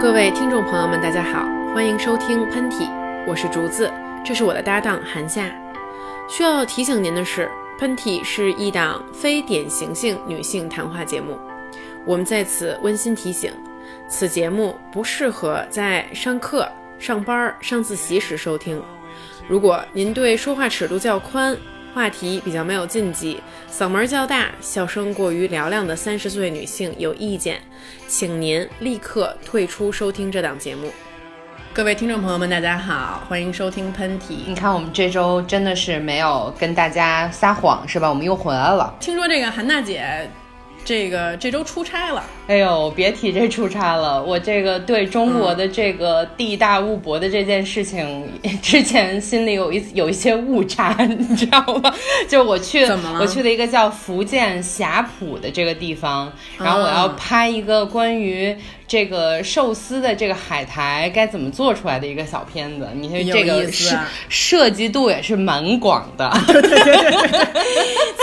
各位听众朋友们，大家好，欢迎收听喷嚏，我是竹子，这是我的搭档韩夏。需要提醒您的是，喷嚏是一档非典型性女性谈话节目，我们在此温馨提醒，此节目不适合在上课、上班、上自习时收听。如果您对说话尺度较宽、话题比较没有禁忌、嗓门较大、笑声过于嘹亮的三十岁女性有意见，请您立刻退出收听这档节目。各位听众朋友们，大家好，欢迎收听喷嚏。你看，我们这周真的是没有跟大家撒谎，是吧？我们又回来了。听说这个韩大姐，这个这周出差了。哎呦，别提这出差了，我这个对中国的这个地大物博的这件事情，之前心里有一有一些误差，你知道吗？就我去，怎么了我去了一个叫福建霞浦的这个地方，然后我要拍一个关于这个寿司的这个海苔该怎么做出来的一个小片子。你看这个意思涉涉及度也是蛮广的。怎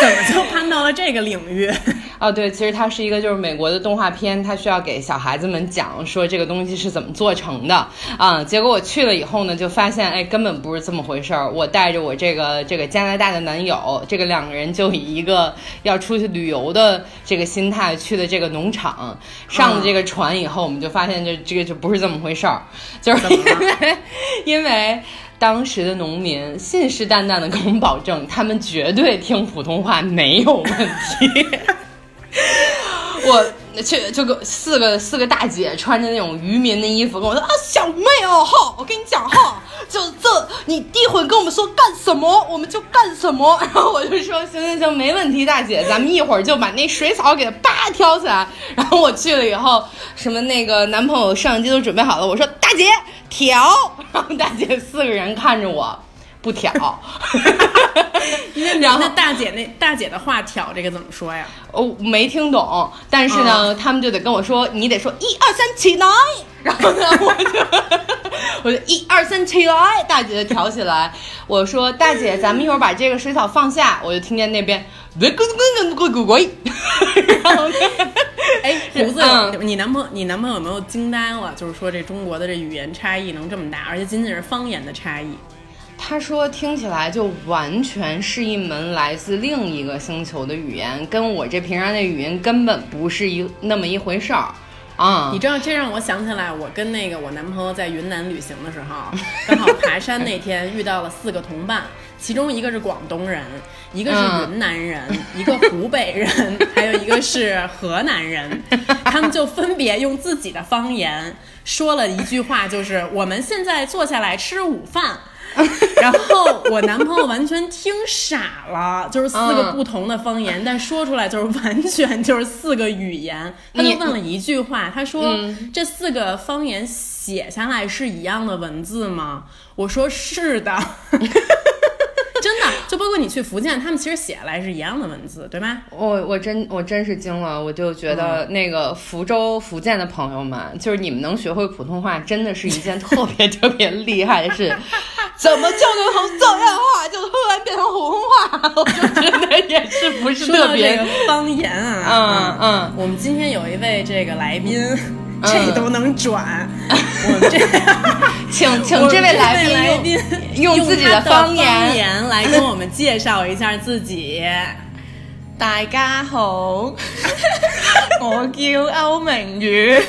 么就攀到了这个领域？哦，对，其实它是一个就是美国的动画片，他需要给小孩子们讲说这个东西是怎么做成的啊。结果我去了以后呢，就发现哎，根本不是这么回事儿。我带着我这个这个加拿大的男友，这个两个人就以一个要出去旅游的这个心态去的这个农场，上了这个船以后，我们就发现这这个就不是这么回事儿，就是 因为因为。当时的农民信誓旦旦的跟我们保证，他们绝对听普通话没有问题。我去就个四个四个大姐穿着那种渔民的衣服跟我说啊，小妹哦哈，我跟你讲哈，就这你一会儿跟我们说干什么，我们就干什么。然后我就说行行行，没问题，大姐，咱们一会儿就把那水草给它叭挑起来。然后我去了以后，什么那个男朋友摄像机都准备好了，我说大姐挑，然后大姐四个人看着我不挑。然后大姐那大姐的话挑这个怎么说呀？哦，没听懂，但是呢，他们就得跟我说，你得说一二三起来，然后呢，我就我就一二三起来，大姐就挑起来，我说大姐，咱们一会儿把这个水草放下，我就听见那边喂咕咕咕咕咕咕，然后呢，哎，胡子，嗯你男朋友你男朋友有没有惊呆了？就是说这中国的这语言差异能这么大，而且仅仅是方言的差异。他说听起来就完全是一门来自另一个星球的语言，跟我这平常的语音根本不是一那么一回事儿啊。你知道，这让我想起来，我跟那个我男朋友在云南旅行的时候，刚好爬山那天遇到了四个同伴，其中一个是广东人，一个是嗯云南人，一个湖北人，还有一个是河南人。他们就分别用自己的方言说了一句话，就是我们现在坐下来吃午饭。然后我男朋友完全听傻了，就是四个嗯不同的方言，但说出来就是完全就是四个语言。他就问了一句话，他说：“嗯这四个方言写下来是一样的文字吗？”我说：“是的。” 真的，就包括你去福建，他们其实写下来是一样的文字，对吗？我我真我真是惊了，我就觉得那个福州、福建的朋友们，就是你们能学会普通话，真的是一件特别特别厉害的事。怎么就能从这样话就突然变成普通话？我就觉得也是不是特别方言啊，嗯嗯我们今天有一位这个来宾，这都能转，我们这。请请这位来宾宾用 用自己他的方言言。来跟我们介绍一下自己。大家好，我叫歐明宇，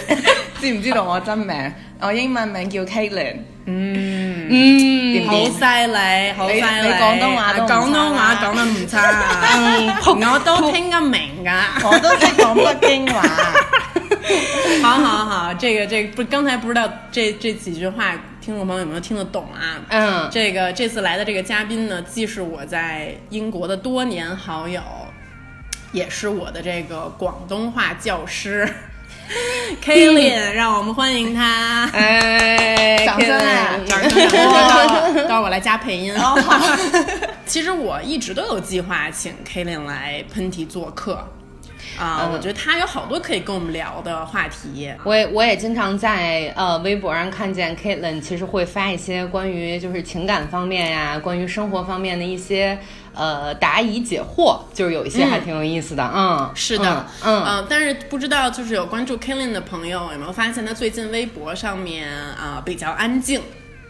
知唔知道我真名？我英文名叫 Caitlin。嗯，嗯，好犀利，好犀利！你你廣東話都唔差啦廣東話講得唔差，嗯，我都聽得明噶。我都識講北京話。好好好，这个这个不，刚才不知道这这几句话，听众朋友有没有听得懂啊？嗯这个这次来的这个嘉宾呢，既是我在英国的多年好友，也是我的这个广东话教师 Kaylin，让我们欢迎他。哎，掌声啊等会儿等会儿等会儿我来加配音。哦其实我一直都有计划请 Kaylin 来喷嚏做客。啊、嗯我觉得他有好多可以跟我们聊的话题。我也我也经常在呃微博上看见 Caitlin，其实会发一些关于就是情感方面呀，关于生活方面的一些呃答疑解惑，就是有一些还挺有意思的。嗯，是的，嗯呃但是不知道就是有关注 Killing 的朋友有没有发现，他最近微博上面啊、比较安静。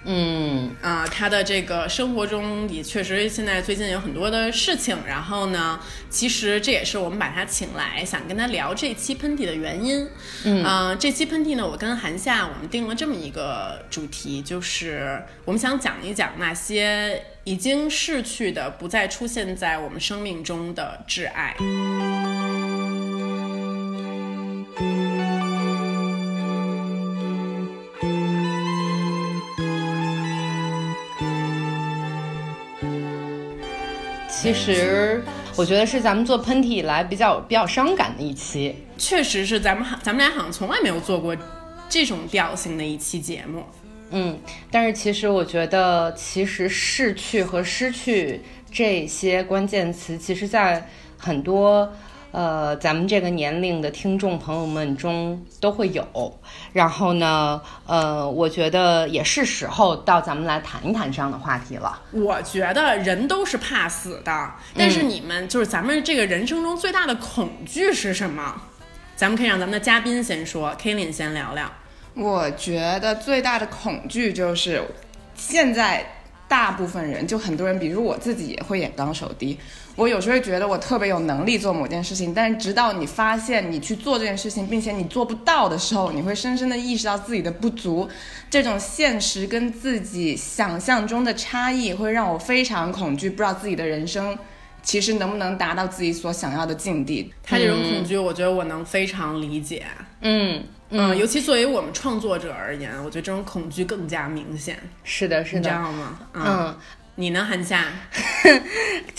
嗯啊、他的这个生活中也确实现在最近有很多的事情，然后呢，其实这也是我们把他请来，想跟他聊这期喷嚏的原因。嗯，呃，这期喷嚏呢，我跟韩夏我们定了这么一个主题，就是我们想讲一讲那些已经逝去的、不再出现在我们生命中的挚爱。其实我觉得是咱们做喷嚏以来比较比较伤感的一期。确实是咱们好，咱们俩好像从来没有做过这种调性的一期节目。嗯，但是其实我觉得，其实逝去和失去这些关键词，其实在很多呃咱们这个年龄的听众朋友们中都会有。然后呢，呃，我觉得也是时候到咱们来谈一谈这样的话题了。我觉得人都是怕死的，但是你们就是咱们这个人生中最大的恐惧是什么？咱们可以让咱们的嘉宾先说 k a l i n 先聊聊。我觉得最大的恐惧就是，现在大部分人，就很多人，比如我自己也会眼高手低。我有时候会觉得我特别有能力做某件事情，但是直到你发现你去做这件事情，并且你做不到的时候，你会深深的意识到自己的不足。这种现实跟自己想象中的差异，会让我非常恐惧，不知道自己的人生其实能不能达到自己所想要的境地。他这种恐惧，我觉得我能非常理解。嗯嗯，尤其作为我们创作者而言，我觉得这种恐惧更加明显，是的，是你知。道吗？嗯，你呢，韩夏？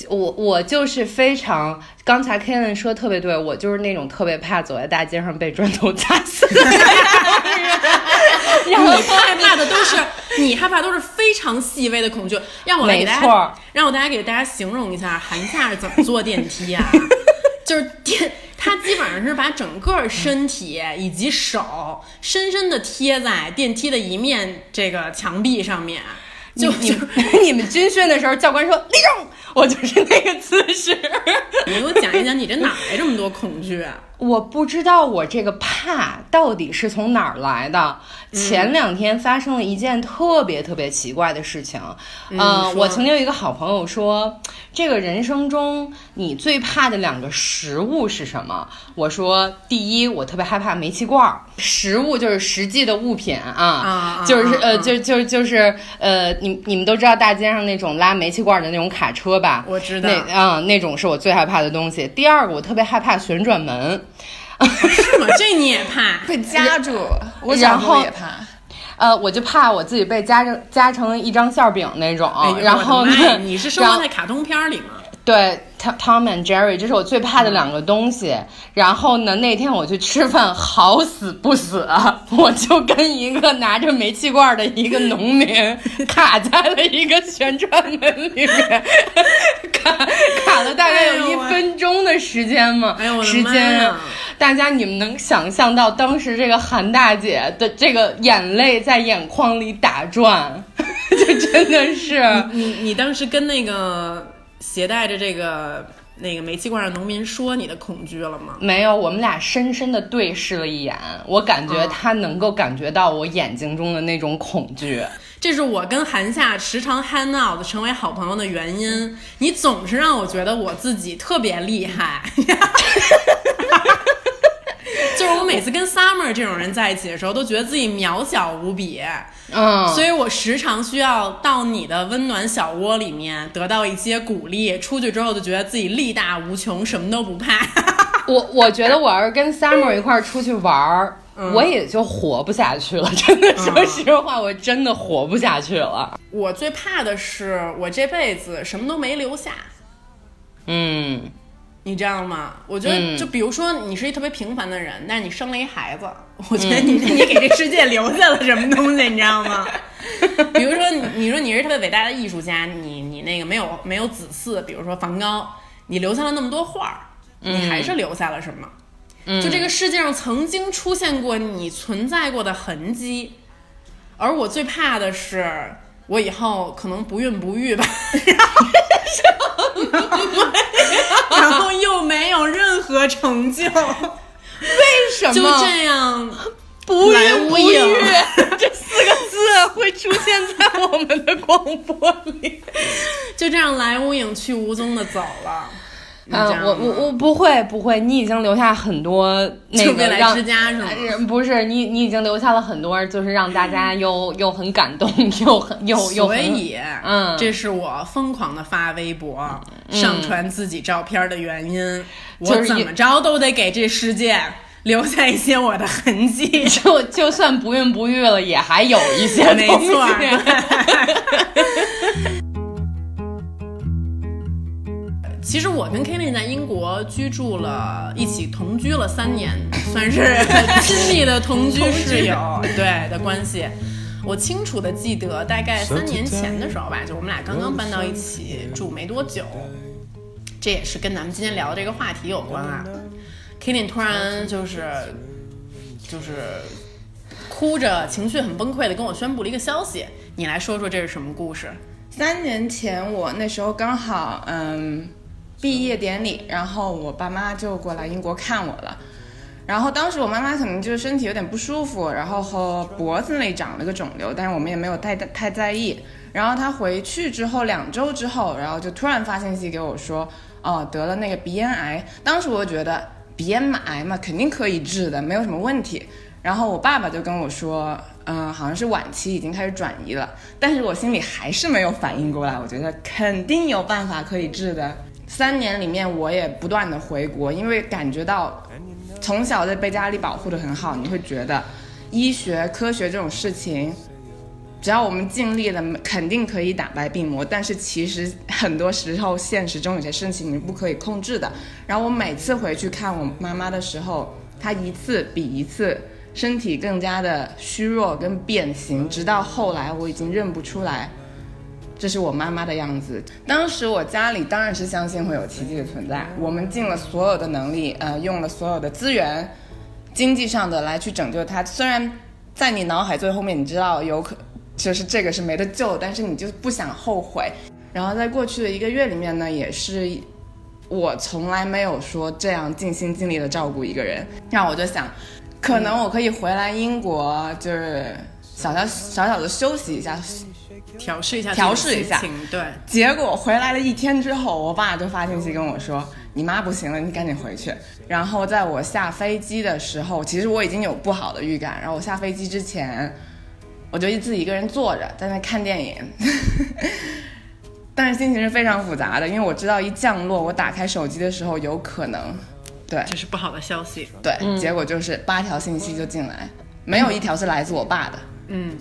我我就是非常，刚才 Kevin 说特别对，我就是那种特别怕走在大街上被砖头砸死。然后你害怕的都是你害怕都是非常细微的恐惧。让我来给大家，让我大家给大家形容一下韩夏是怎么坐电梯啊？就是电，他基本上是把整个身体以及手深深的贴在电梯的一面这个墙壁上面，就你就 你们军训的时候，教官说立正，我就是那个姿势。你给我讲一讲，你这哪来这么多恐惧啊？我不知道我这个怕到底是从哪儿来的。前两天发生了一件特别特别奇怪的事情。嗯呃，我曾经有一个好朋友说，这个人生中你最怕的两个食物是什么？我说，第一，我特别害怕煤气罐儿。食物就是实际的物品啊，啊就是呃，就就就是呃，你你们都知道大街上那种拉煤气罐儿的那种卡车吧？我知道那啊、那种是我最害怕的东西。第二个，我特别害怕旋转门。是吗？这你也怕？被夹住，我然小时候后也怕。呃，我就怕我自己被夹成夹成一张馅儿饼那种，然后呢，你是生活在卡通片儿里吗？对 Tom Tom and Jerry，这是我最怕的两个东西。然后呢，那天我去吃饭，好死不死，我就跟一个拿着煤气罐的一个农民卡在了一个旋转门里面，卡卡了大概有一分钟的时间嘛，哎呦时间啊。大家，你们能想象到当时这个韩大姐的这个眼泪在眼眶里打转，就真的是。你你当时跟那个携带着这个那个煤气罐的农民说你的恐惧了吗？没有，我们俩深深的对视了一眼，我感觉嗯他能够感觉到我眼睛中的那种恐惧。这是我跟韩夏时常 hang out 成为好朋友的原因。你总是让我觉得我自己特别厉害。就是我每次跟 Summer 这种人在一起的时候，都觉得自己渺小无比，嗯，所以我时常需要到你的温暖小窝里面得到一些鼓励。出去之后就觉得自己力大无穷，什么都不怕。我我觉得我要是跟 Summer 一块儿出去玩儿，嗯我也就活不下去了。真的，说实话，我真的活不下去了。我最怕的是我这辈子什么都没留下。嗯，你知道吗？我觉得，嗯就比如说你是一特别平凡的人，但是你生了一孩子，我觉得你、你给这世界留下了什么东西，你知道吗？比如说你你说你是特别伟大的艺术家，你你那个没有没有子嗣，比如说梵高，你留下了那么多画儿，你还是留下了什么？嗯就这个世界上曾经出现过你存在过的痕迹，而我最怕的是我以后可能不孕不育吧。然后又没有任何成就，为什么就这样不孕不育这四个字会出现在我们的广播里？就这样来无影去无踪的走了。你知道啊，我我我不会不会，你已经留下很多那就未来个让之家是吗？呃不是你，你已经留下了很多，就是让大家又又很感动，又很又又所以，嗯这是我疯狂的发微博、上传自己照片的原因。就是我怎么着都得给这世界留下一些我的痕迹。就就算不孕不育了，也还有一些没东西错，其实我跟 Kelly 在英国居住了，一起同居了三年，算是亲密的同居室友对的关系。我清楚的记得，大概三年前的时候吧，就我们俩刚刚搬到一起住没多久，这也是跟咱们今天聊的这个话题有关啊。Kelly 突然就是就是哭着，情绪很崩溃的跟我宣布了一个消息，你来说说这是什么故事？三年前我那时候刚好嗯毕业典礼，然后我爸妈就过来英国看我了。然后当时我妈妈可能就是身体有点不舒服，然后和脖子那里长了个肿瘤，但是我们也没有太太在意。然后她回去之后两周之后，然后就突然发信息给我说，哦得了那个鼻咽癌。当时我就觉得鼻咽癌嘛肯定可以治的，没有什么问题。然后我爸爸就跟我说，嗯、好像是晚期已经开始转移了，但是我心里还是没有反应过来，我觉得肯定有办法可以治的。三年里面，我也不断的回国，因为感觉到从小就被家里保护的很好，你会觉得医学科学这种事情，只要我们尽力了，肯定可以打败病魔。但是其实很多时候，现实中有些事情你不可以控制的。然后我每次回去看我妈妈的时候，她一次比一次身体更加的虚弱跟变形，直到后来我已经认不出来。这是我妈妈的样子。当时我家里当然是相信会有奇迹的存在，我们尽了所有的能力，呃，用了所有的资源，经济上的来去拯救她。虽然在你脑海最后面，你知道有可就是这个是没得救，但是你就不想后悔。然后在过去的一个月里面呢，也是我从来没有说这样尽心尽力的照顾一个人，那我就想，可能我可以回来英国，就是小小小小的休息一下，调试一下，调试一下对，结果回来了一天之后，我爸就发信息跟我说：“你妈不行了，你赶紧回去。”然后在我下飞机的时候，其实我已经有不好的预感。然后我下飞机之前，我就自己一个人坐着在那看电影，但是心情是非常复杂的，因为我知道一降落，我打开手机的时候有可能，对这是不好的消息。对，结果就是八条信息就进来，没有一条是来自我爸的。嗯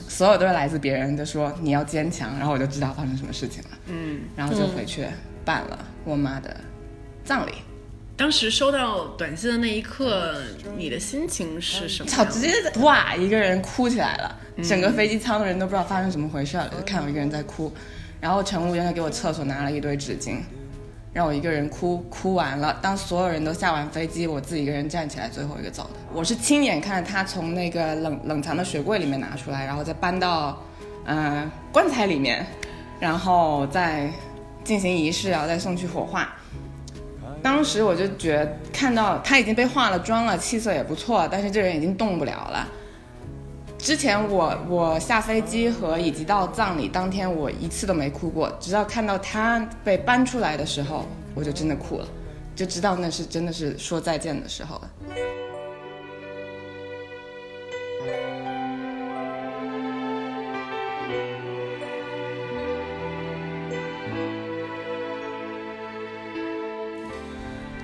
所有都是来自别人的说你要坚强，然后我就知道发生什么事情了。嗯，然后就回去办了我妈的葬礼。当时收到短信的那一刻，你的心情是什么操，直接哇，一个人哭起来了，整个飞机舱的人都不知道发生什么回事了，就看我一个人在哭。然后乘务员就给我厕所拿了一堆纸巾，让我一个人哭，哭完了。当所有人都下完飞机，我自己一个人站起来，最后一个走的。我是亲眼看着他从那个冷冷藏的雪柜里面拿出来，然后再搬到嗯、棺材里面，然后再进行仪式，然后再送去火化。当时我就觉得看到他已经被化了妆了，气色也不错，但是这人已经动不了了。之前我我下飞机和以及到葬礼当天，我一次都没哭过，直到看到他被搬出来的时候，我就真的哭了，就知道那是真的是说再见的时候了。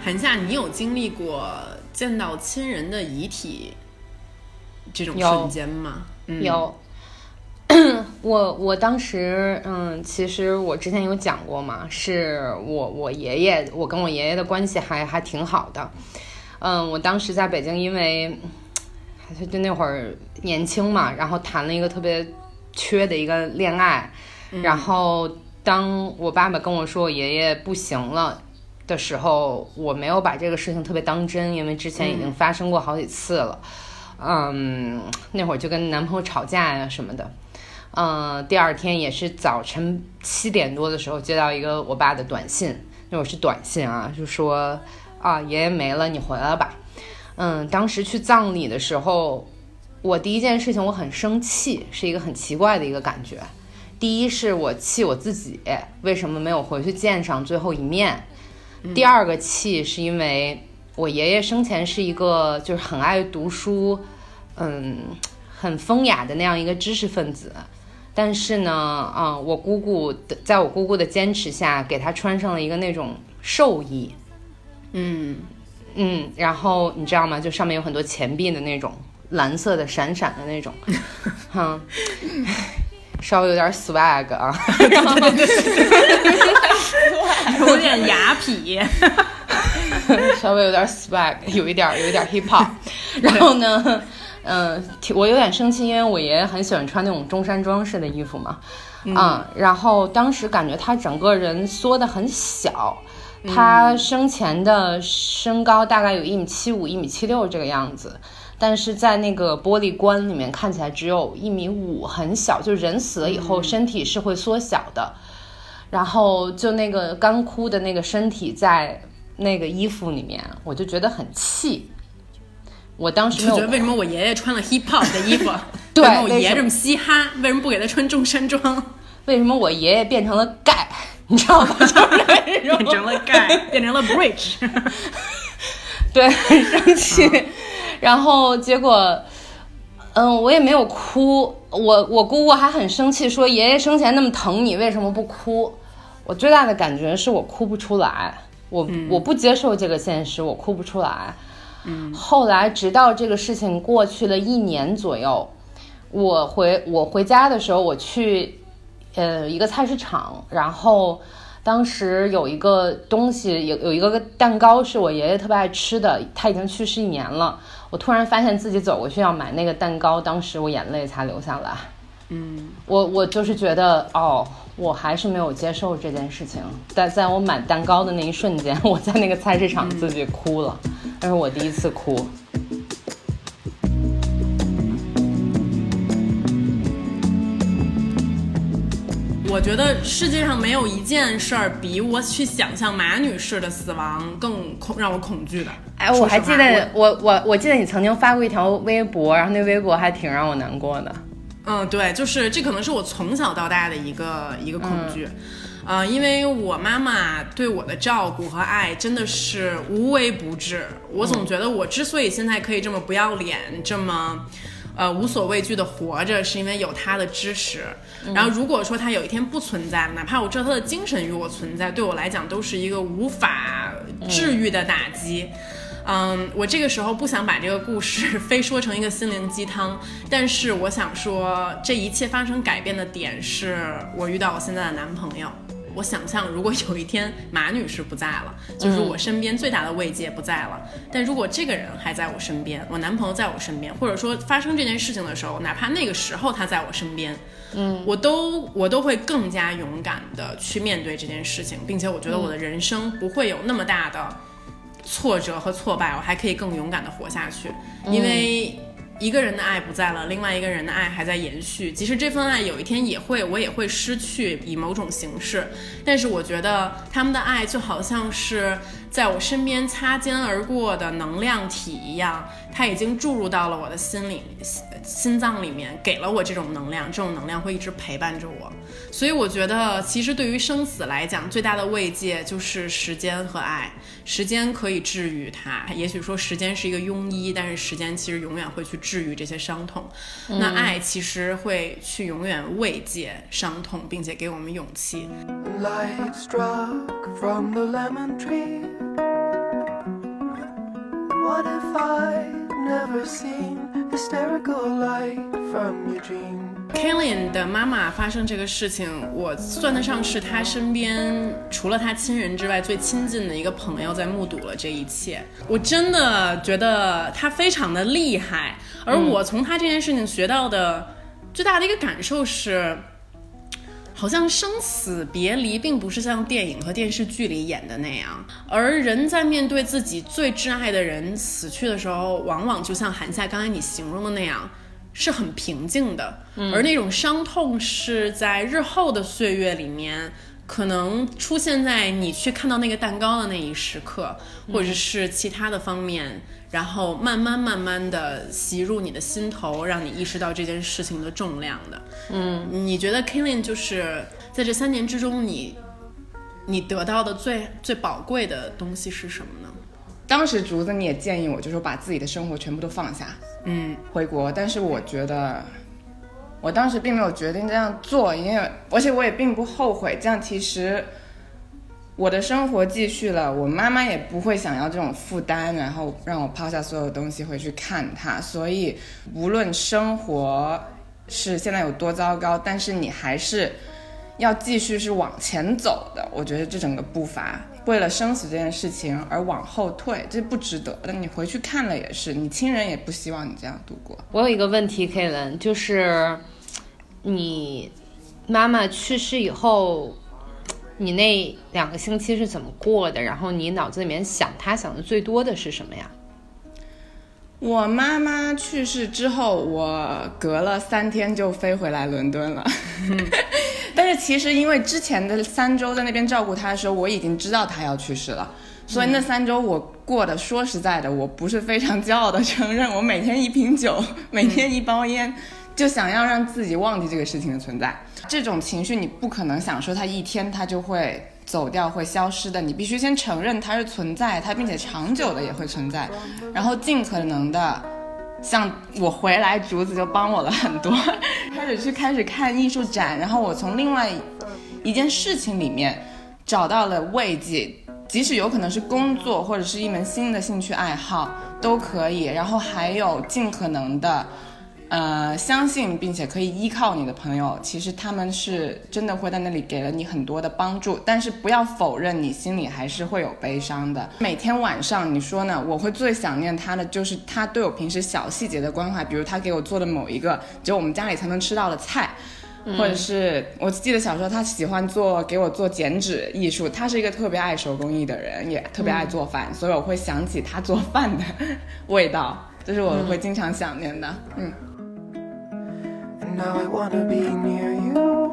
韩夏，你有经历过见到亲人的遗体这种有瞬间吗？嗯，有，我我当时嗯，其实我之前有讲过嘛，是我我爷爷，我跟我爷爷的关系还还挺好的。嗯，我当时在北京，因为就就那会儿年轻嘛，然后谈了一个特别缺的一个恋爱，然后当我爸爸跟我说我爷爷不行了。的时候，我没有把这个事情特别当真，因为之前已经发生过好几次了。嗯，那会儿就跟男朋友吵架呀什么的。嗯，第二天也是早晨七点多的时候接到一个我爸的短信，那会儿是短信啊，就说啊爷爷没了，你回来吧。嗯，当时去葬礼的时候，我第一件事情我很生气，是一个很奇怪的一个感觉。第一是我气我自己为什么没有回去见上最后一面，第二个气是因为我爷爷生前是一个就是很爱读书，嗯，很风雅的那样一个知识分子。但是呢，啊，我姑姑的，在我姑姑的坚持下，给他穿上了一个那种寿衣，嗯。嗯，然后你知道吗？就上面有很多钱币的那种蓝色的闪闪的那种，哈，稍微有点 swag 啊，有点雅痞，稍微有点 swag，有一点有一点 hip hop，然后呢？嗯，我有点生气，因为我爷爷很喜欢穿那种中山装式的衣服嘛，嗯，然后当时感觉他整个人缩得很小，他生前的身高大概有一米七五、一米七六这个样子，但是在那个玻璃棺里面看起来只有一米五，很小，就人死了以后身体是会缩小的，然后就那个干枯的那个身体在那个衣服里面，我就觉得很气。我当时就觉得为什么我爷爷穿了 hip hop 的衣服，对，我爷爷这么嘻哈，为什么不给他穿中山装？为什么我爷爷变成了盖？你知道吗？变成了盖，变成了 bridge。对，很生气。然后结果，嗯，我也没有哭。我我姑姑还很生气，说爷爷生前那么疼你，为什么不哭？我最大的感觉是我哭不出来，我我不接受这个现实，我哭不出来。后来，直到这个事情过去了一年左右，我回我回家的时候，我去，呃，一个菜市场，然后当时有一个东西，有有一个蛋糕是我爷爷特别爱吃的，他已经去世一年了。我突然发现自己走过去要买那个蛋糕，当时我眼泪才流下来。嗯，我我就是觉得，哦，我还是没有接受这件事情。但在我买蛋糕的那一瞬间，我在那个菜市场自己哭了。那是我第一次哭。我觉得世界上没有一件事儿比我去想象马女士的死亡更恐让我恐惧的。哎，我还记得我我我记得你曾经发过一条微博，然后那微博还挺让我难过的。嗯，对，就是这可能是我从小到大的一个一个恐惧。呃，因为我妈妈对我的照顾和爱真的是无微不至。我总觉得我之所以现在可以这么不要脸，这么，呃，无所畏惧的活着，是因为有她的支持。然后如果说她有一天不存在，哪怕我知道她的精神与我存在，对我来讲都是一个无法治愈的打击。嗯，我这个时候不想把这个故事 非说成一个心灵鸡汤，但是我想说，这一切发生改变的点是我遇到我现在的男朋友。我想象，如果有一天马女士不在了，就是我身边最大的慰藉不在了。但如果这个人还在我身边，我男朋友在我身边，或者说发生这件事情的时候，哪怕那个时候他在我身边，嗯，我都我都会更加勇敢的去面对这件事情，并且我觉得我的人生不会有那么大的挫折和挫败，我还可以更勇敢的活下去，因为。一个人的爱不在了，另外一个人的爱还在延续。即使这份爱有一天也会，我也会失去，以某种形式。但是我觉得他们的爱就好像是在我身边擦肩而过的能量体一样，它已经注入到了我的心里、心脏里面，给了我这种能量，这种能量会一直陪伴着我。所以我觉得，其实对于生死来讲，最大的慰藉就是时间和爱。时间可以治愈它，也许说时间是一个庸医，但是时间其实永远会去治愈这些伤痛。那爱其实会去永远慰藉伤痛，并且给我们勇气。What if I never seen hysterical light from your dream Kilian 的妈妈发生这个事情，我算得上是他身边除了他亲人之外最亲近的一个朋友，在目睹了这一切。我真的觉得他非常的厉害，而我从他这件事情学到的最大的一个感受是，好像生死别离并不是像电影和电视剧里演的那样，而人在面对自己最挚爱的人死去的时候，往往就像韩夏刚才你形容的那样。是很平静的，而那种伤痛是在日后的岁月里面可能出现在你去看到那个蛋糕的那一时刻，或者是其他的方面，然后慢慢慢慢的袭入你的心头，让你意识到这件事情的重量的。嗯，你觉得 Killing 就是在这三年之中，你你得到的最最宝贵的东西是什么呢？当时竹子你也建议我，就说把自己的生活全部都放下，嗯回国。但是我觉得，我当时并没有决定这样做，因为而且我也并不后悔。这样其实我的生活继续了，我妈妈也不会想要这种负担，然后让我抛下所有东西回去看她。所以无论生活是现在有多糟糕，但是你还是要继续是往前走的。我觉得这整个步伐。为了生死这件事情而往后退，这不值得。那你回去看了也是，你亲人也不希望你这样度过。我有一个问题，K 伦，就是你妈妈去世以后，你那两个星期是怎么过的？然后你脑子里面想她想的最多的是什么呀？我妈妈去世之后，我隔了三天就飞回来伦敦了。但是其实因为之前的三周在那边照顾他的时候，我已经知道他要去世了，所以那三周我过得说实在的，我不是非常骄傲的 承认，我每天一瓶酒，每天一包烟，就想要让自己忘记这个事情的存在。这种情绪你不可能想说它一天它就会走掉会消失的，你必须先承认它是存在，它并且长久的也会存在，然后尽可能的。像我回来，竹子就帮我了很多，开始去开始看艺术展，然后我从另外一件事情里面找到了慰藉，即使有可能是工作或者是一门新的兴趣爱好都可以，然后还有尽可能的。呃，相信并且可以依靠你的朋友，其实他们是真的会在那里给了你很多的帮助。但是不要否认，你心里还是会有悲伤的。每天晚上，你说呢？我会最想念他的，就是他对我平时小细节的关怀，比如他给我做的某一个只有我们家里才能吃到的菜，或者是我记得小时候他喜欢做给我做剪纸艺术。他是一个特别爱手工艺的人，也特别爱做饭，所以我会想起他做饭的味道，这是我会经常想念的。嗯。Now I wanna be near you.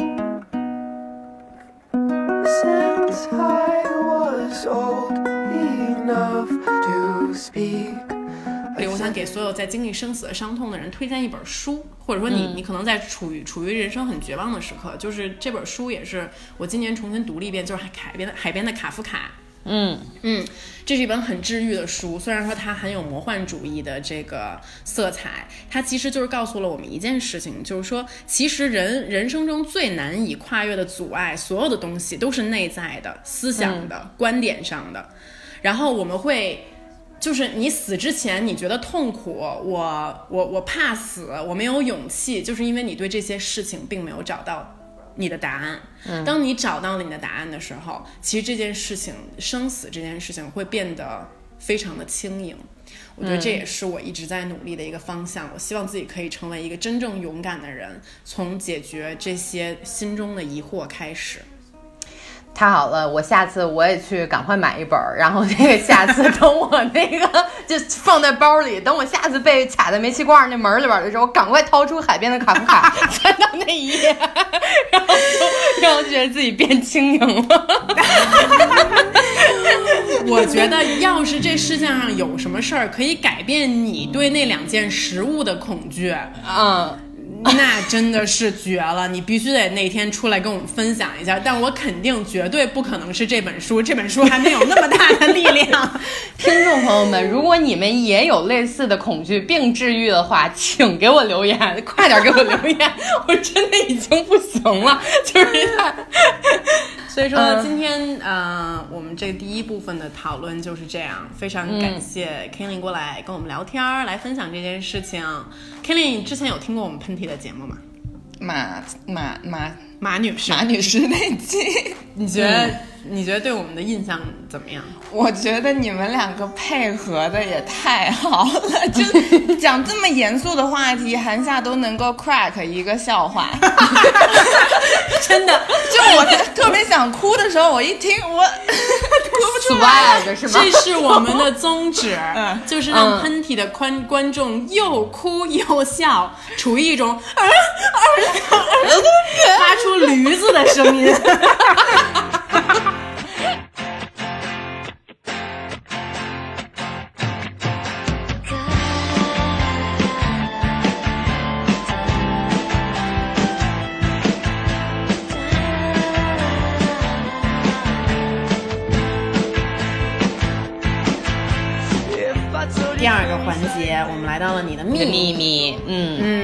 Since I was old enough to speak. 我想给所有在经历生死的伤痛的人推荐一本书，或者说你你可能在处于处于人生很绝望的时刻，就是这本书也是我今年重新读了一遍，就是海边的海边的卡夫卡。嗯嗯，这是一本很治愈的书。虽然说它很有魔幻主义的这个色彩，它其实就是告诉了我们一件事情，就是说，其实人人生中最难以跨越的阻碍，所有的东西都是内在的、思想的、观点上的。然后我们会，就是你死之前你觉得痛苦，我我我怕死，我没有勇气，就是因为你对这些事情并没有找到。你的答案，当你找到了你的答案的时候，其实这件事情生死这件事情会变得非常的轻盈。我觉得这也是我一直在努力的一个方向。我希望自己可以成为一个真正勇敢的人，从解决这些心中的疑惑开始。太好了，我下次我也去赶快买一本，然后那个下次等我那个 就放在包里，等我下次被卡在煤气罐那门里边的时候，我赶快掏出海边的卡夫卡，翻到那一页，然后就然后觉得自己变轻盈了。我觉得要是这世界上有什么事儿可以改变你对那两件食物的恐惧，嗯。那真的是绝了！你必须得那天出来跟我们分享一下。但我肯定绝对不可能是这本书，这本书还没有那么大的力量。听众朋友们，如果你们也有类似的恐惧并治愈的话，请给我留言，快点给我留言！我真的已经不行了，就是。所以说，今天呃，我们这第一部分的讨论就是这样。非常感谢 Kelly 过来跟我们聊天儿，来分享这件事情。Kelly，你之前有听过我们喷嚏的节目吗？马马马马女士，马女士那期，你觉得？你觉得对我们的印象怎么样？我觉得你们两个配合的也太好了，就讲这么严肃的话题，韩夏都能够 crack 一个笑话，真的。就我特别想哭的时候，我一听我哭不出来，是吗？这是我们的宗旨，就是让喷嚏的观观众又哭又笑，处于一种啊啊啊发出用驴子的声音。第二个环节我们来到了你的秘密嗯。嗯。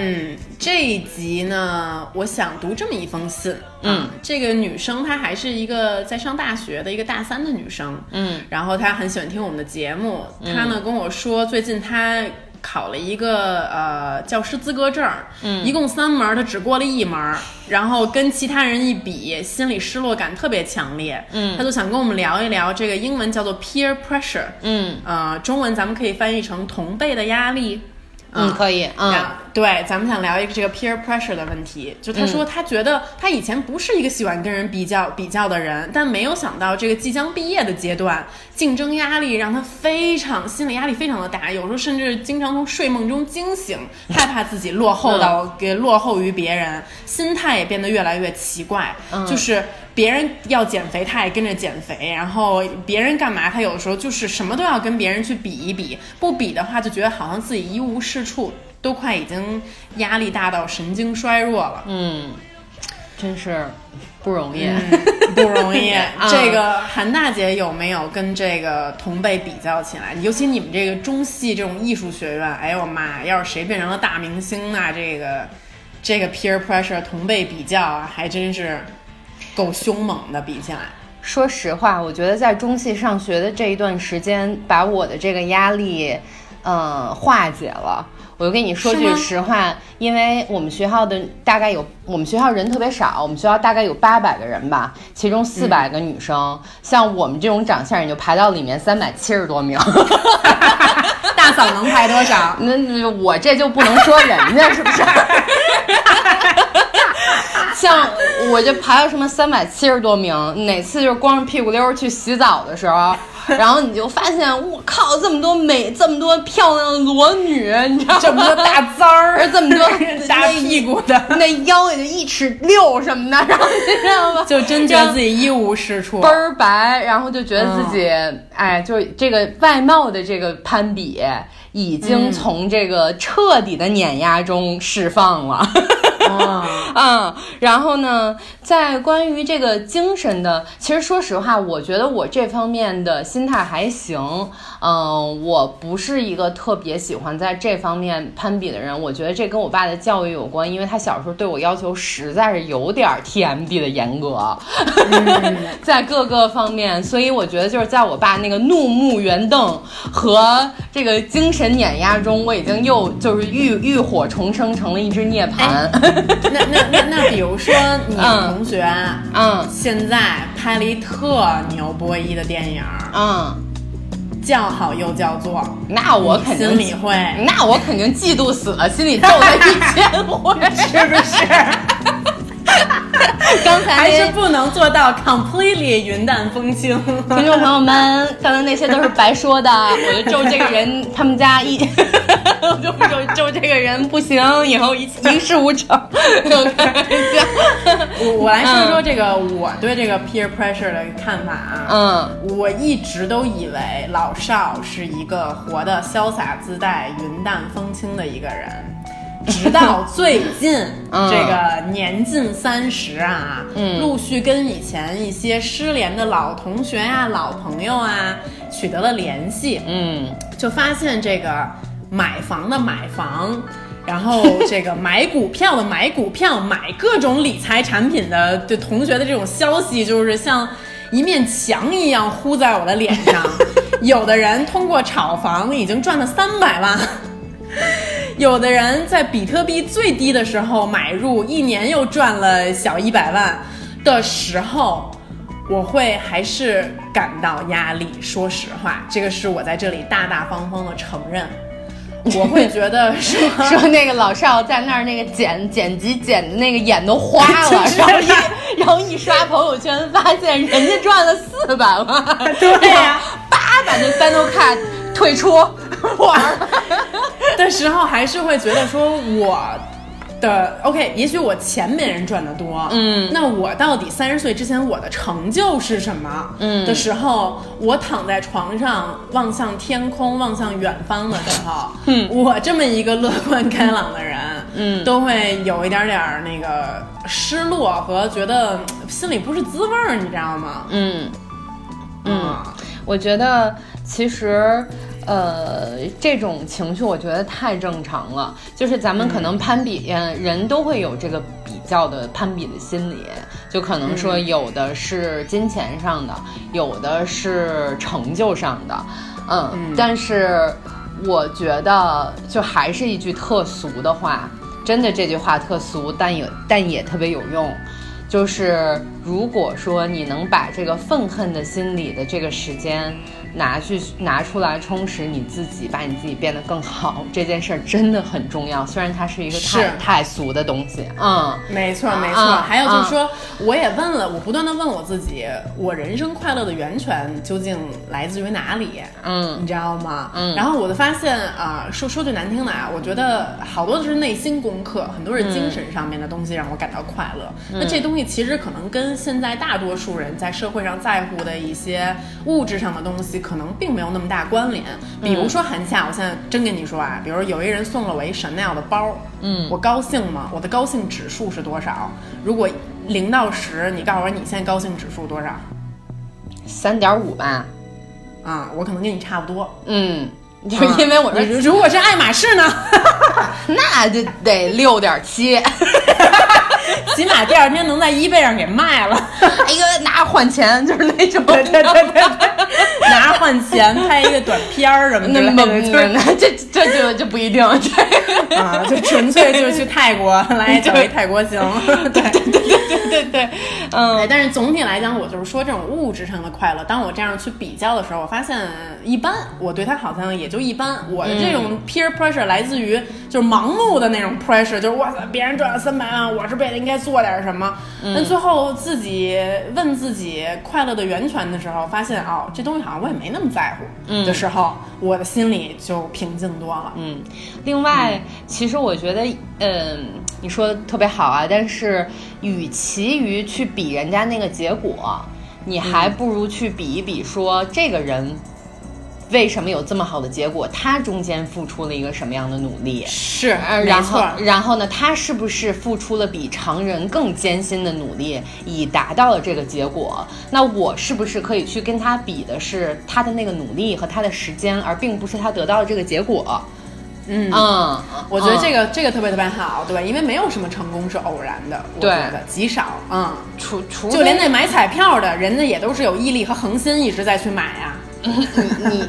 这一集呢，我想读这么一封信。嗯啊，这个女生她还是一个在上大学的一个大三的女生。嗯然后她很喜欢听我们的节目。她呢跟我说，最近她考了一个呃教师资格证，嗯，一共三门，她只过了一门，然后跟其他人一比，心理失落感特别强烈。嗯，她就想跟我们聊一聊这个英文叫做 peer pressure，嗯呃，中文咱们可以翻译成同辈的压力。嗯，可以，嗯对，咱们想聊一个这个 peer pressure 的问题。就他说，他觉得他以前不是一个喜欢跟人比较比较的人，但没有想到这个即将毕业的阶段，竞争压力让他非常心理压力非常的大，有时候甚至经常从睡梦中惊醒，害怕自己落后到给落后于别人，心态也变得越来越奇怪，就是。别人要减肥，他也跟着减肥，然后别人干嘛，他有的时候就是什么都要跟别人去比一比，不比的话就觉得好像自己一无是处，都快已经压力大到神经衰弱了。嗯，真是不容易。不容易。这个韩大姐有没有跟这个同辈比较起来？尤其你们这个中戏这种艺术学院，哎呦我妈，要是谁变成了大明星啊，这个这个 peer pressure 同辈比较啊，还真是够凶猛的，比起来。说实话，我觉得在中戏上学的这一段时间，把我的这个压力，嗯、化解了。我就跟你说句实话，因为我们学校的大概有，我们学校人特别少，我们学校大概有八百个人吧，其中四百个女生，像我们这种长相你就排到里面三百七十多名。大嫂能排多少？那那我这就不能说人家是不是？像我就排了什么三百七十多名，哪次就是光着屁股溜儿去洗澡的时候，然后你就发现我靠，这么多美，这么多漂亮的裸女，你知道吗？这么多大簪儿，这么多 大屁股的，那腰也就一尺六什么的，然后你知道吗？就真觉得自己一无是处倍。儿白，然后就觉得自己，哎，就这个外貌的这个攀比，已经从这个彻底的碾压中释放了。啊 嗯，然后呢，在关于这个精神的，其实说实话，我觉得我这方面的心态还行。嗯，我不是一个特别喜欢在这方面攀比的人。我觉得这跟我爸的教育有关，因为他小时候对我要求实在是有点儿 TMD 的严格，在各个方面，所以我觉得就是在我爸那个怒目圆瞪和这个精神碾压中，我已经又就是浴浴火重生成了一只涅槃。那那那那，比如说你嗯同学，嗯现在拍了一特牛波一的电影，嗯，叫好又叫座，那我肯定心里会那我肯定嫉妒死了，心里咒他一千回，是不是？刚才还是不能做到 completely 云淡风轻。听众朋友们，刚才那些都是白说的，我就咒这个人，他们家一，我就咒咒这个人不行，以后一一事无成。开玩笑，我我来说说这个我对这个 peer pressure 的看法啊。嗯我一直都以为老邵是一个活得潇洒自在、云淡风轻的一个人，直到最近、嗯这个年近三十啊，嗯陆续跟以前一些失联的老同学呀、老朋友啊取得了联系，嗯就发现这个买房的买房，然后这个买股票的买股票，买各种理财产品的对同学的这种消息，就是像一面墙一样呼在我的脸上。有的人通过炒房已经赚了三百万。有的人在比特币最低的时候买入，一年又赚了小一百万的时候，我会还是感到压力。说实话，这个是我在这里大大方方的承认。我会觉得说，说那个老邵在那儿那个剪剪辑剪的那个眼都花了，就是然后一然后一刷朋友圈，发现人家赚了四百万，对呀叭把这 Final Cut 退出玩了。的时候，还是会觉得说我的 OK，也许我钱没人赚的多，嗯。那我到底三十岁之前我的成就是什么？嗯。的时候，我躺在床上望向天空，望向远方的时候，嗯。我这么一个乐观开朗的人，嗯。都会有一点点儿那个失落和觉得心里不是滋味儿，你知道吗？嗯。嗯。啊，我觉得其实，呃，这种情绪我觉得太正常了。就是咱们可能攀比，嗯，人都会有这个比较的攀比的心理，就可能说有的是金钱上的，有的是成就上的，嗯，但是我觉得就还是一句特俗的话，真的这句话特俗，但也但也特别有用。就是如果说你能把这个愤恨的心理的这个时间。拿去拿出来充实你自己，把你自己变得更好，这件事儿真的很重要。虽然它是一个太太俗的东西，嗯，没错没错。还有就是说，我也问了，我不断的问我自己，我人生快乐的源泉究竟来自于哪里？嗯，你知道吗？嗯。然后我就发现啊，说说句难听的啊，我觉得好多都是内心功课，很多是精神上面的东西让我感到快乐。那这东西其实可能跟现在大多数人在社会上在乎的一些物质上的东西。可能并没有那么大关联。比如说韩夏，我现在真跟你说啊，比如有一人送了我一 Chanel 的包，嗯，我高兴吗？我的高兴指数是多少？如果零到十，你告诉我你现在高兴指数多少？三点五吧。啊，我可能跟你差不多。嗯，就因为我说，如果是爱马仕呢，那就得六点七。起码第二天能在 eBay 上给卖了。哎呀，拿换钱就是那种，对对对对，拿着换钱拍一个短片儿什么的，那 这这就就不一定，啊，就纯粹就是去泰国来找一泰国行，对。对。对对对对，嗯。但是总体来讲，我就是说这种物质上的快乐，当我这样去比较的时候，我发现一般，我对他好像也就一般。我的这种 peer pressure 来自于就是盲目的那种 pressure，就是哇塞，别人赚了三百万，我这辈子应该做点什么。那最后自己问自己快乐的源泉的时候，发现哦，这东西好像我也没那么在乎的时候，我的心里就平静多了。嗯，另外，其实我觉得，嗯，你说的特别好啊，但是与其于去比人家那个结果，你还不如去比一比，说这个人。为什么有这么好的结果？他中间付出了一个什么样的努力？是，然后，然后呢？他是不是付出了比常人更艰辛的努力，以达到了这个结果？那我是不是可以去跟他比的是他的那个努力和他的时间，而并不是他得到的这个结果？嗯嗯，我觉得这个这个特别特别好，对吧，因为没有什么成功是偶然的，我觉得极少。嗯，除除就连那买彩票的人家也都是有毅力和恒心一直在去买呀。你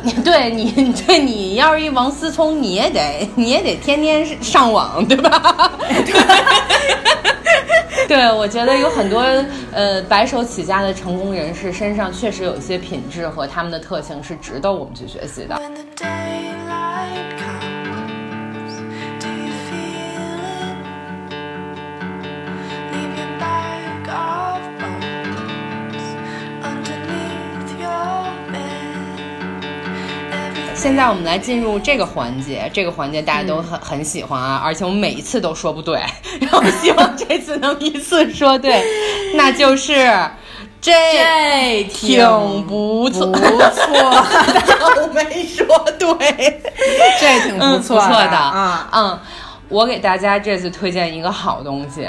你 对你 对你要是一王思聪，你也得你也得天天上网，对吧？对，我觉得有很多呃白手起家的成功人士身上确实有一些品质和他们的特性是值得我们去学习的。现在我们来进入这个环节，这个环节大家都很很喜欢啊，而且我们每一次都说不对，然后希望这次能一次说对，那就是这挺不错，不错，我没说对，这挺不错的啊，嗯，我给大家这次推荐一个好东西，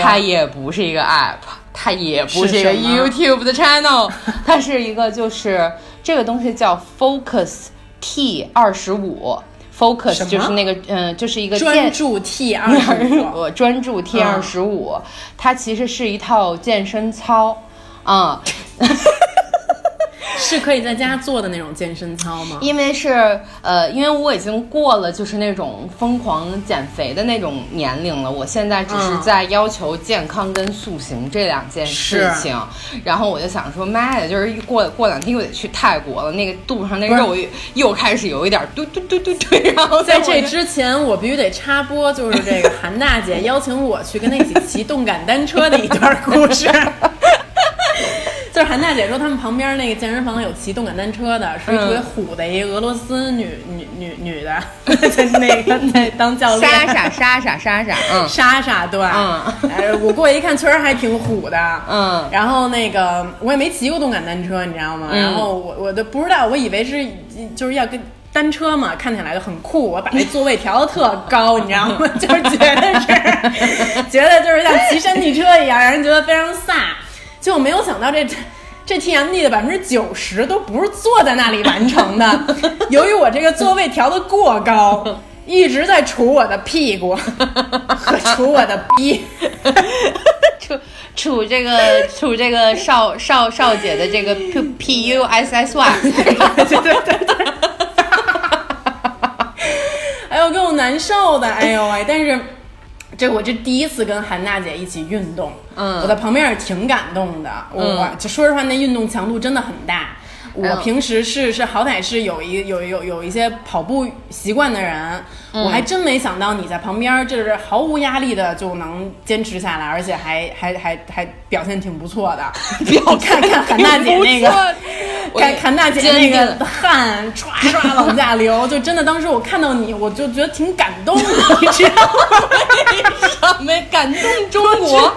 它也不是一个 app，它也不是一个 YouTube 的 channel，它是一个就是这个东西叫 Focus。T 二十五，focus 就是那个，嗯，就是一个专注 T 二十五，专注 T 二十五，它其实是一套健身操，啊。是可以在家做的那种健身操吗？因为是呃，因为我已经过了就是那种疯狂减肥的那种年龄了，我现在只是在要求健康跟塑形这两件事情。然后我就想说，妈呀，就是过过两天又得去泰国了，那个肚子上那肉又又开始有一点嘟嘟嘟嘟嘟。然后在这之前，我必须得插播，就是这个韩大姐邀请我去跟她一起骑动感单车的一段故事。就是韩大姐说，他们旁边那个健身房有骑动感单车的，是一特别虎的一俄罗斯女女女女的，那个那当教练。莎莎莎莎莎莎，嗯，莎莎对，嗯，哎，我过去一看，确实还挺虎的，嗯。然后那个我也没骑过动感单车，你知道吗？然后我我都不知道，我以为是就是要跟单车嘛，看起来就很酷，我把那座位调的特高，你知道吗？就是觉得是觉得就是像骑山地车一样，让人觉得非常飒。就我没有想到这 这这 TMD 的百分之九十都不是坐在那里完成的。由于我这个座位调的过高，一直在杵我的屁股和杵我的逼。杵杵这个杵这个少少少姐的这个 P P U S S Y，对对对对。哎呦，给我难受的，哎呦喂！但是这我这第一次跟韩大姐一起运动，嗯我在旁边也挺感动的。我就说实话，那运动强度真的很大。我平时是是好歹是有一有有有一些跑步习惯的人，我还真没想到你在旁边就是毫无压力的就能坚持下来，而且还还还还表现挺不错的。表看看韩大姐那个，看韩大姐那个汗 唰唰往下流，就真的当时我看到你，我就觉得挺感动的，你知道吗？没感动中国。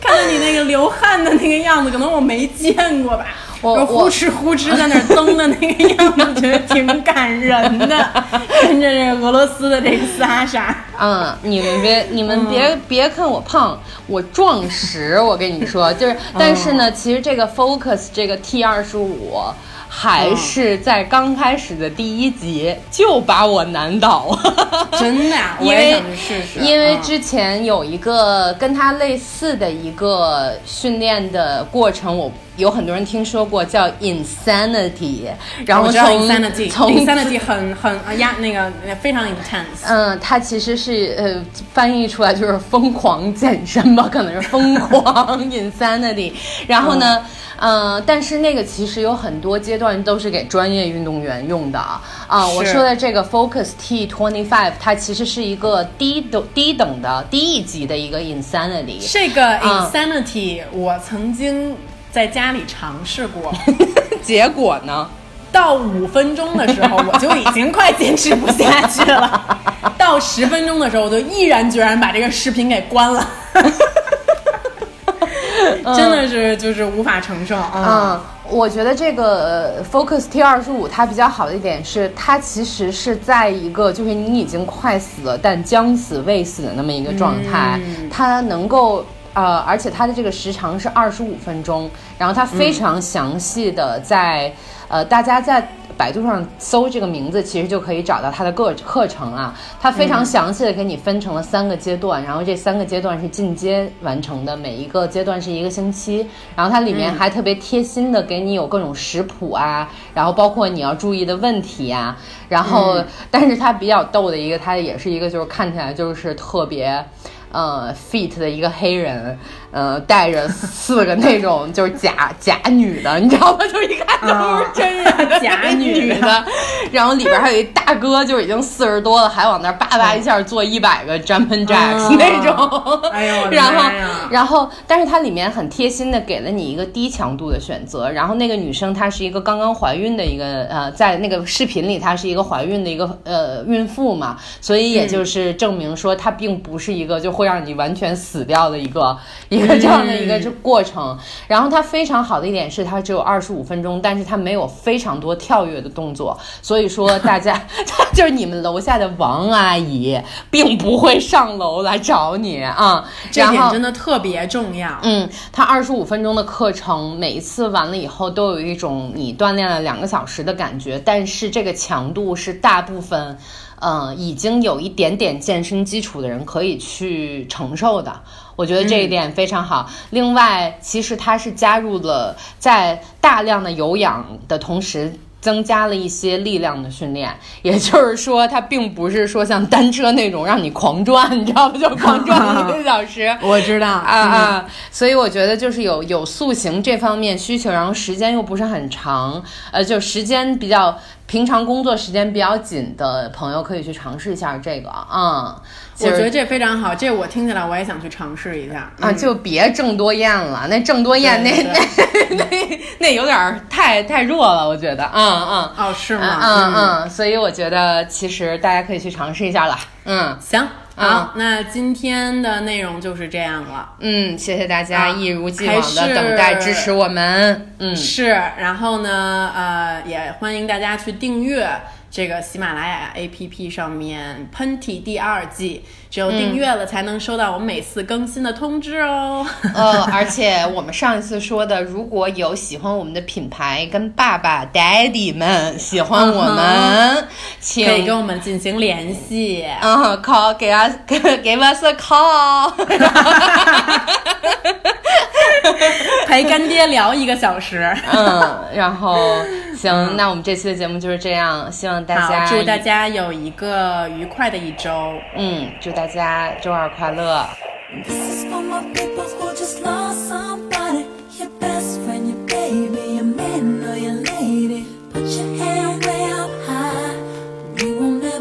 看到你那个流汗的那个样子，可能我没见过吧。我就呼哧呼哧在那儿蹬的那个样子，觉得挺感人的。跟着这个俄罗斯的这个萨莎，嗯，你们别，你们别、别看我胖，我壮实。我跟你说，就是，但是呢，其实这个 Focus 这个 T 二十五，还是在刚开始的第一集就把我难倒。真的呀，我因为也想去试试。嗯因为之前有一个跟他类似的一个训练的过程，我有很多人听说过，叫 Insanity，然后从 insanity 从 insanity 很 很呃压那个非常 intense。嗯，它其实是呃翻译出来就是疯狂健身吧，可能是疯狂 insanity。然后呢，嗯、但是那个其实有很多阶段都是给专业运动员用的啊。啊、我说的这个 Focus T Twenty Five，它其实是一个低等低等的低一级的一个 insanity。这个嗯 insanity 我曾经在家里尝试过，结果呢？到五分钟的时候，我就已经快坚持不下去了。到十分钟的时候，我就毅然决然把这个视频给关了。真的是就是无法承受啊！嗯，我觉得这个呃 Focus T 二十五它比较好的一点是，它其实是在一个就是你已经快死了，但将死未死的那么一个状态，它能够。呃，而且它的这个时长是二十五分钟，然后它非常详细的在、呃，大家在百度上搜这个名字，其实就可以找到它的课课程啊。它非常详细的给你分成了三个阶段，然后这三个阶段是进阶完成的，每一个阶段是一个星期。然后它里面还特别贴心的给你有各种食谱啊，然后包括你要注意的问题啊。然后，但是它比较逗的一个，它也是一个就是看起来就是特别。呃，fit 的一个黑人，呃，带着四个那种就是假假女的，你知道吗？就是一看都不是真人 假女的，然后里边还有一大哥，就是已经四十多了，还往那儿叭叭一下做一百个 jumping jacks、嗯那种。哎呦然后然后，但是它里面很贴心的给了你一个低强度的选择。然后那个女生她是一个刚刚怀孕的一个呃，在那个视频里她是一个怀孕的一个呃孕妇嘛，所以也就是证明说她并不是一个就会让你完全死掉的一个一个这样的一个这过程。然后它非常好的一点是它只有二十五分钟，但是它没有非常多跳跃的动作，所以说 大家 就是你们楼下的王阿姨并不会上楼来找你啊。这点真的特别重要。嗯，它二十五分钟的课程，每一次完了以后都有一种你锻炼了两个小时的感觉，但是这个强度是大部分，嗯，已经有一点点健身基础的人可以去承受的。我觉得这一点非常好。另外，其实它是加入了在大量的有氧的同时。增加了一些力量的训练，也就是说，它并不是说像单车那种让你狂转，你知道不？就狂转一个小时。我知道啊啊，所以我觉得就是有有塑形这方面需求，然后时间又不是很长，呃，就时间比较平常工作时间比较紧的朋友可以去尝试一下这个啊。嗯我觉得这非常好，这我听起来我也想去尝试一下啊，就别郑多燕了，那郑多燕那那那那有点儿太太弱了，我觉得，嗯嗯。哦，是嗯吗？嗯嗯，所以我觉得其实大家可以去尝试一下了。嗯行，嗯好，那今天的内容就是这样了。嗯，谢谢大家啊一如既往的等待支持我们。嗯是，然后呢，呃，也欢迎大家去订阅这个喜马拉雅 APP 上面《喷嚏》第二季，只有订阅了才能收到我们每次更新的通知哦。呃，而且我们上一次说的，如果有喜欢我们的品牌跟爸爸、daddy 们喜欢我们，请可以跟我们进行联系。嗯，call 给 us 给 give us a call，陪干爹聊一个小时。嗯，然后行，那我们这期的节目就是这样，希望大家，祝大家有一个愉快的一周。嗯，祝大家周二快乐。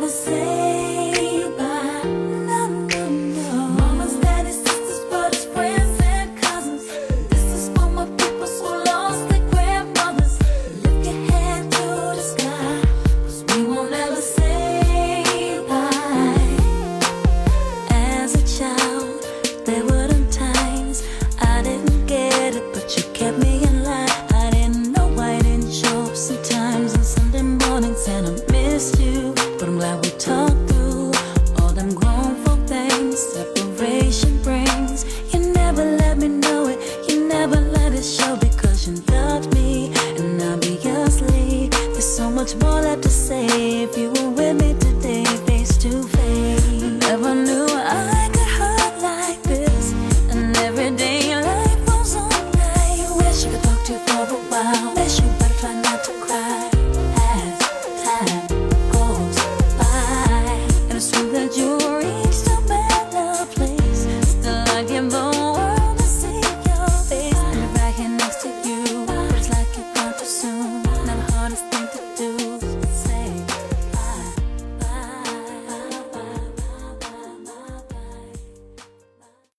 Say